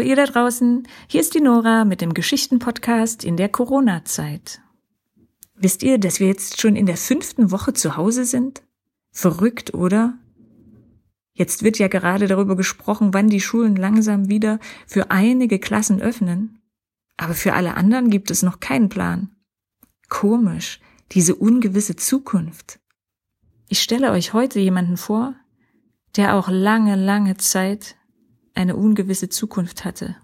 Hallo ihr da draußen, hier ist die Nora mit dem Geschichtenpodcast in der Corona-Zeit. Wisst ihr, dass wir jetzt schon in der fünften Woche zu Hause sind? Verrückt, oder? Jetzt wird ja gerade darüber gesprochen, wann die Schulen langsam wieder für einige Klassen öffnen. Aber für alle anderen gibt es noch keinen Plan. Komisch, diese ungewisse Zukunft. Ich stelle euch heute jemanden vor, der auch lange, lange Zeit eine ungewisse Zukunft hatte.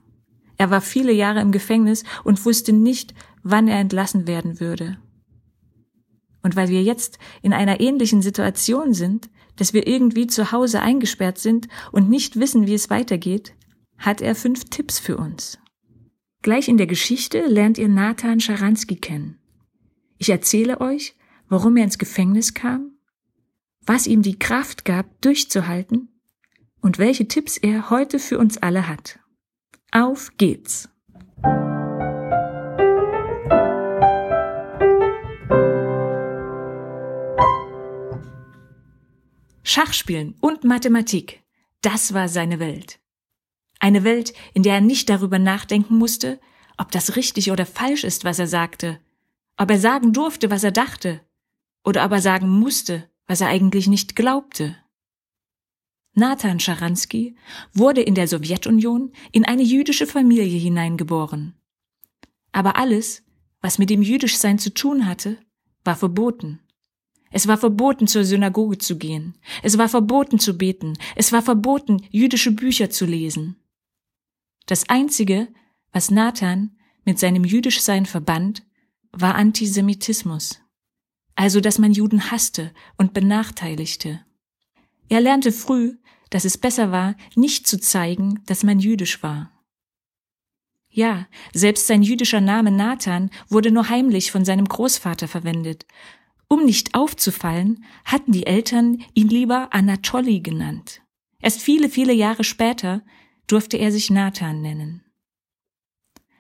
Er war viele Jahre im Gefängnis und wusste nicht, wann er entlassen werden würde. Und weil wir jetzt in einer ähnlichen Situation sind, dass wir irgendwie zu Hause eingesperrt sind und nicht wissen, wie es weitergeht, hat er fünf Tipps für uns. Gleich in der Geschichte lernt ihr Nathan Scharansky kennen. Ich erzähle euch, warum er ins Gefängnis kam, was ihm die Kraft gab, durchzuhalten und welche Tipps er heute für uns alle hat. Auf geht's! Schachspielen und Mathematik, das war seine Welt. Eine Welt, in der er nicht darüber nachdenken musste, ob das richtig oder falsch ist, was er sagte, ob er sagen durfte, was er dachte, oder ob er sagen musste, was er eigentlich nicht glaubte. Nathan Scharansky wurde in der Sowjetunion in eine jüdische Familie hineingeboren. Aber alles, was mit dem Jüdischsein zu tun hatte, war verboten. Es war verboten, zur Synagoge zu gehen. Es war verboten zu beten. Es war verboten, jüdische Bücher zu lesen. Das Einzige, was Nathan mit seinem Jüdischsein verband, war Antisemitismus. Also, dass man Juden hasste und benachteiligte. Er lernte früh, dass es besser war, nicht zu zeigen, dass man jüdisch war. Ja, selbst sein jüdischer Name Nathan wurde nur heimlich von seinem Großvater verwendet. Um nicht aufzufallen, hatten die Eltern ihn lieber Anatoli genannt. Erst viele, viele Jahre später durfte er sich Nathan nennen.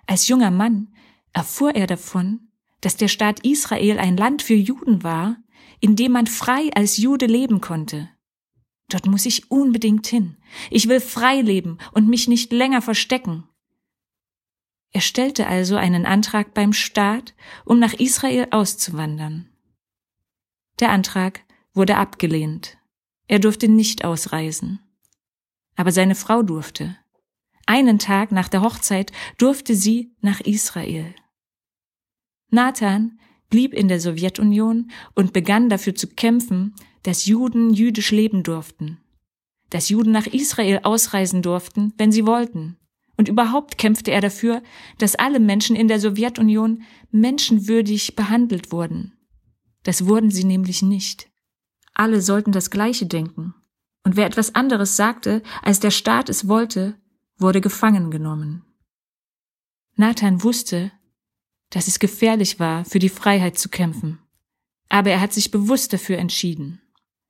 Als junger Mann erfuhr er davon, dass der Staat Israel ein Land für Juden war, in dem man frei als Jude leben konnte. Dort muss ich unbedingt hin. Ich will frei leben und mich nicht länger verstecken. Er stellte also einen Antrag beim Staat, um nach Israel auszuwandern. Der Antrag wurde abgelehnt. Er durfte nicht ausreisen. Aber seine Frau durfte. Einen Tag nach der Hochzeit durfte sie nach Israel. Nathan blieb in der Sowjetunion und begann dafür zu kämpfen, dass Juden jüdisch leben durften, dass Juden nach Israel ausreisen durften, wenn sie wollten. Und überhaupt kämpfte er dafür, dass alle Menschen in der Sowjetunion menschenwürdig behandelt wurden. Das wurden sie nämlich nicht. Alle sollten das Gleiche denken. Und wer etwas anderes sagte, als der Staat es wollte, wurde gefangen genommen. Nathan wusste, dass es gefährlich war, für die Freiheit zu kämpfen. Aber er hat sich bewusst dafür entschieden.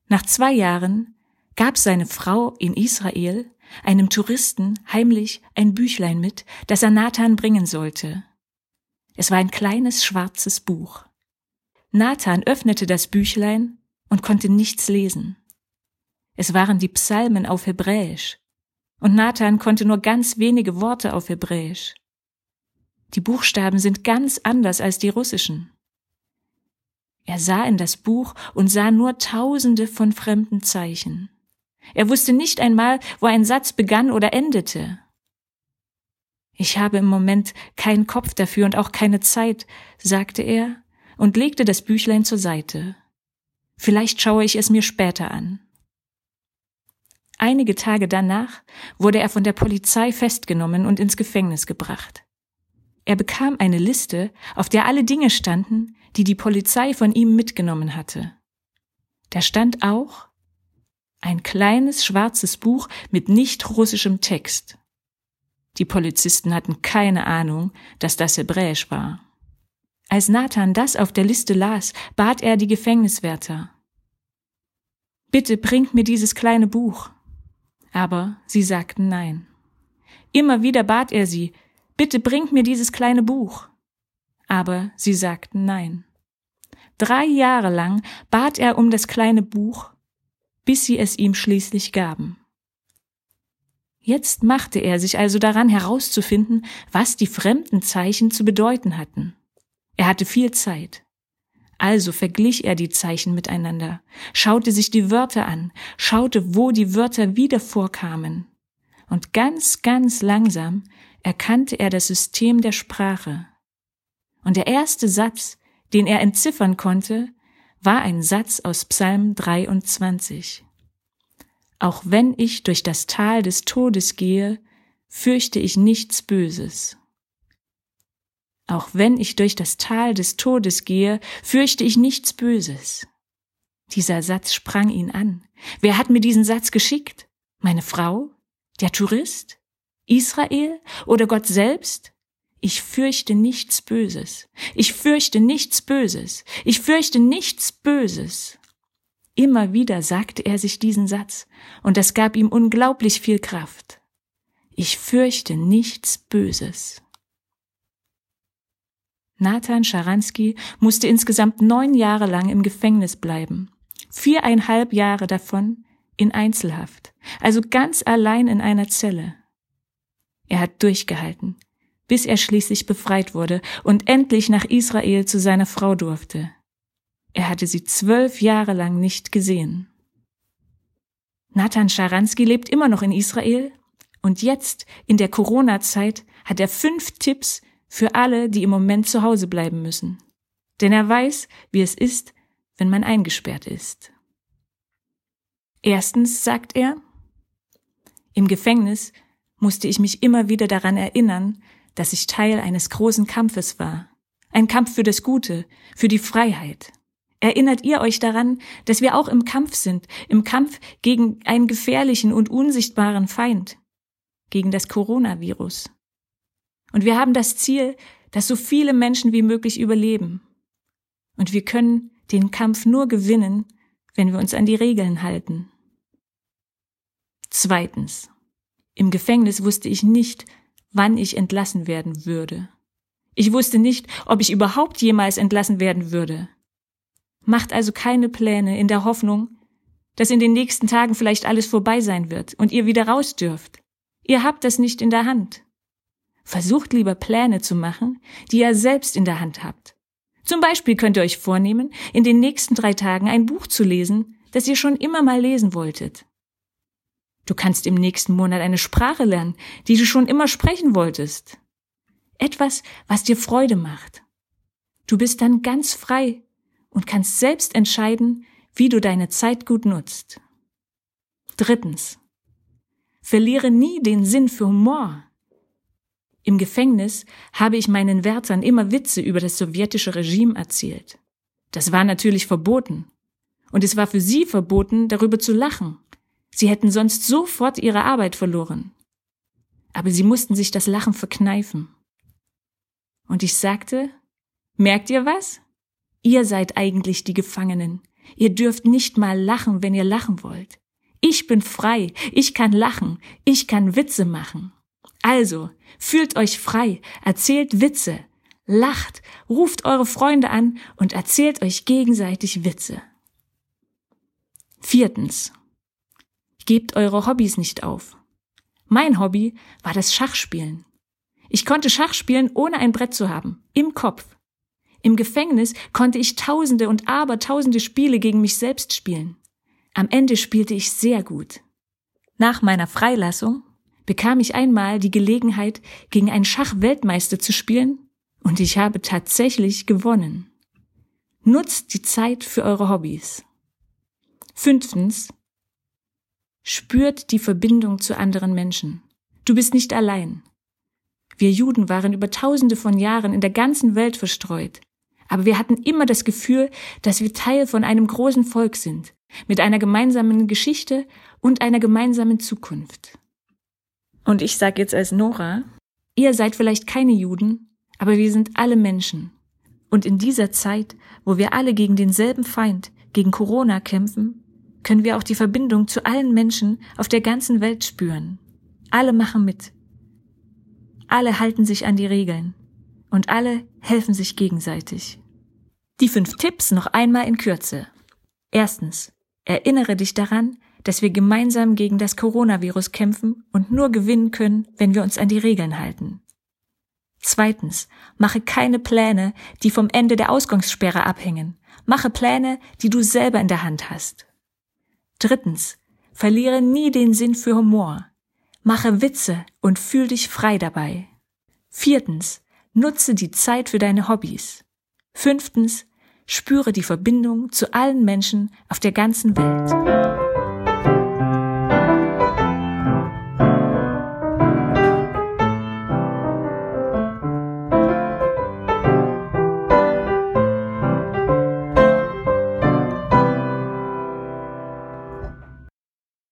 Nach zwei Jahren gab seine Frau in Israel einem Touristen heimlich ein Büchlein mit, das er Nathan bringen sollte. Es war ein kleines schwarzes Buch. Nathan öffnete das Büchlein und konnte nichts lesen. Es waren die Psalmen auf Hebräisch, und Nathan konnte nur ganz wenige Worte auf Hebräisch. Die Buchstaben sind ganz anders als die russischen. Er sah in das Buch und sah nur tausende von fremden Zeichen. Er wusste nicht einmal, wo ein Satz begann oder endete. Ich habe im Moment keinen Kopf dafür und auch keine Zeit, sagte er und legte das Büchlein zur Seite. Vielleicht schaue ich es mir später an. Einige Tage danach wurde er von der Polizei festgenommen und ins Gefängnis gebracht. Er bekam eine Liste, auf der alle Dinge standen, die die Polizei von ihm mitgenommen hatte. Da stand auch ein kleines schwarzes Buch mit nicht russischem Text. Die Polizisten hatten keine Ahnung, dass das Hebräisch war. Als Nathan das auf der Liste las, bat er die Gefängniswärter. Bitte bringt mir dieses kleine Buch. Aber sie sagten nein. Immer wieder bat er sie, bitte bringt mir dieses kleine Buch. Aber sie sagten nein. Drei Jahre lang bat er um das kleine Buch, bis sie es ihm schließlich gaben. Jetzt machte er sich also daran herauszufinden, was die fremden Zeichen zu bedeuten hatten. Er hatte viel Zeit. Also verglich er die Zeichen miteinander, schaute sich die Wörter an, schaute, wo die Wörter wieder vorkamen. Und ganz, ganz langsam erkannte er das System der Sprache. Und der erste Satz, den er entziffern konnte, war ein Satz aus Psalm 23. Auch wenn ich durch das Tal des Todes gehe, fürchte ich nichts Böses. Auch wenn ich durch das Tal des Todes gehe, fürchte ich nichts Böses. Dieser Satz sprang ihn an. Wer hat mir diesen Satz geschickt? Meine Frau? Der Tourist? Israel? Oder Gott selbst? Ich fürchte nichts Böses. Ich fürchte nichts Böses. Ich fürchte nichts Böses. Immer wieder sagte er sich diesen Satz, und das gab ihm unglaublich viel Kraft. Ich fürchte nichts Böses. Nathan Scharansky musste insgesamt neun Jahre lang im Gefängnis bleiben. Viereinhalb Jahre davon in Einzelhaft, also ganz allein in einer Zelle. Er hat durchgehalten, bis er schließlich befreit wurde und endlich nach Israel zu seiner Frau durfte. Er hatte sie zwölf Jahre lang nicht gesehen. Nathan Scharansky lebt immer noch in Israel und jetzt, in der Corona-Zeit, hat er fünf Tipps für alle, die im Moment zu Hause bleiben müssen. Denn er weiß, wie es ist, wenn man eingesperrt ist. Erstens sagt er, im Gefängnis musste ich mich immer wieder daran erinnern, dass ich Teil eines großen Kampfes war. Ein Kampf für das Gute, für die Freiheit. Erinnert ihr euch daran, dass wir auch im Kampf sind, im Kampf gegen einen gefährlichen und unsichtbaren Feind, gegen das Coronavirus. Und wir haben das Ziel, dass so viele Menschen wie möglich überleben. Und wir können den Kampf nur gewinnen, wenn wir uns an die Regeln halten. Zweitens. Im Gefängnis wusste ich nicht, wann ich entlassen werden würde. Ich wusste nicht, ob ich überhaupt jemals entlassen werden würde. Macht also keine Pläne in der Hoffnung, dass in den nächsten Tagen vielleicht alles vorbei sein wird und ihr wieder raus dürft. Ihr habt das nicht in der Hand. Versucht lieber Pläne zu machen, die ihr selbst in der Hand habt. Zum Beispiel könnt ihr euch vornehmen, in den nächsten drei Tagen ein Buch zu lesen, das ihr schon immer mal lesen wolltet. Du kannst im nächsten Monat eine Sprache lernen, die du schon immer sprechen wolltest. Etwas, was dir Freude macht. Du bist dann ganz frei und kannst selbst entscheiden, wie du deine Zeit gut nutzt. Drittens. Verliere nie den Sinn für Humor. Im Gefängnis habe ich meinen Wärtern immer Witze über das sowjetische Regime erzählt. Das war natürlich verboten. Und es war für sie verboten, darüber zu lachen. Sie hätten sonst sofort ihre Arbeit verloren. Aber sie mussten sich das Lachen verkneifen. Und ich sagte, merkt ihr was? Ihr seid eigentlich die Gefangenen. Ihr dürft nicht mal lachen, wenn ihr lachen wollt. Ich bin frei, ich kann lachen, ich kann Witze machen. Also, fühlt euch frei, erzählt Witze, lacht, ruft eure Freunde an und erzählt euch gegenseitig Witze. Viertens. Gebt eure Hobbys nicht auf. Mein Hobby war das Schachspielen. Ich konnte Schach spielen, ohne ein Brett zu haben, im Kopf. Im Gefängnis konnte ich tausende und abertausende Spiele gegen mich selbst spielen. Am Ende spielte ich sehr gut. Nach meiner Freilassung bekam ich einmal die Gelegenheit, gegen einen Schachweltmeister zu spielen und ich habe tatsächlich gewonnen. Nutzt die Zeit für eure Hobbys. Fünftens. Spürt die Verbindung zu anderen Menschen. Du bist nicht allein. Wir Juden waren über tausende von Jahren in der ganzen Welt verstreut. Aber wir hatten immer das Gefühl, dass wir Teil von einem großen Volk sind, mit einer gemeinsamen Geschichte und einer gemeinsamen Zukunft. Und ich sage jetzt als Nora, ihr seid vielleicht keine Juden, aber wir sind alle Menschen. Und in dieser Zeit, wo wir alle gegen denselben Feind, gegen Corona kämpfen, können wir auch die Verbindung zu allen Menschen auf der ganzen Welt spüren. Alle machen mit. Alle halten sich an die Regeln. Und alle helfen sich gegenseitig. Die fünf Tipps noch einmal in Kürze. Erstens. Erinnere dich daran, dass wir gemeinsam gegen das Coronavirus kämpfen und nur gewinnen können, wenn wir uns an die Regeln halten. Zweitens, mache keine Pläne, die vom Ende der Ausgangssperre abhängen. Mache Pläne, die du selber in der Hand hast. Drittens, verliere nie den Sinn für Humor. Mache Witze und fühl dich frei dabei. Viertens, nutze die Zeit für deine Hobbys. Fünftens, spüre die Verbindung zu allen Menschen auf der ganzen Welt.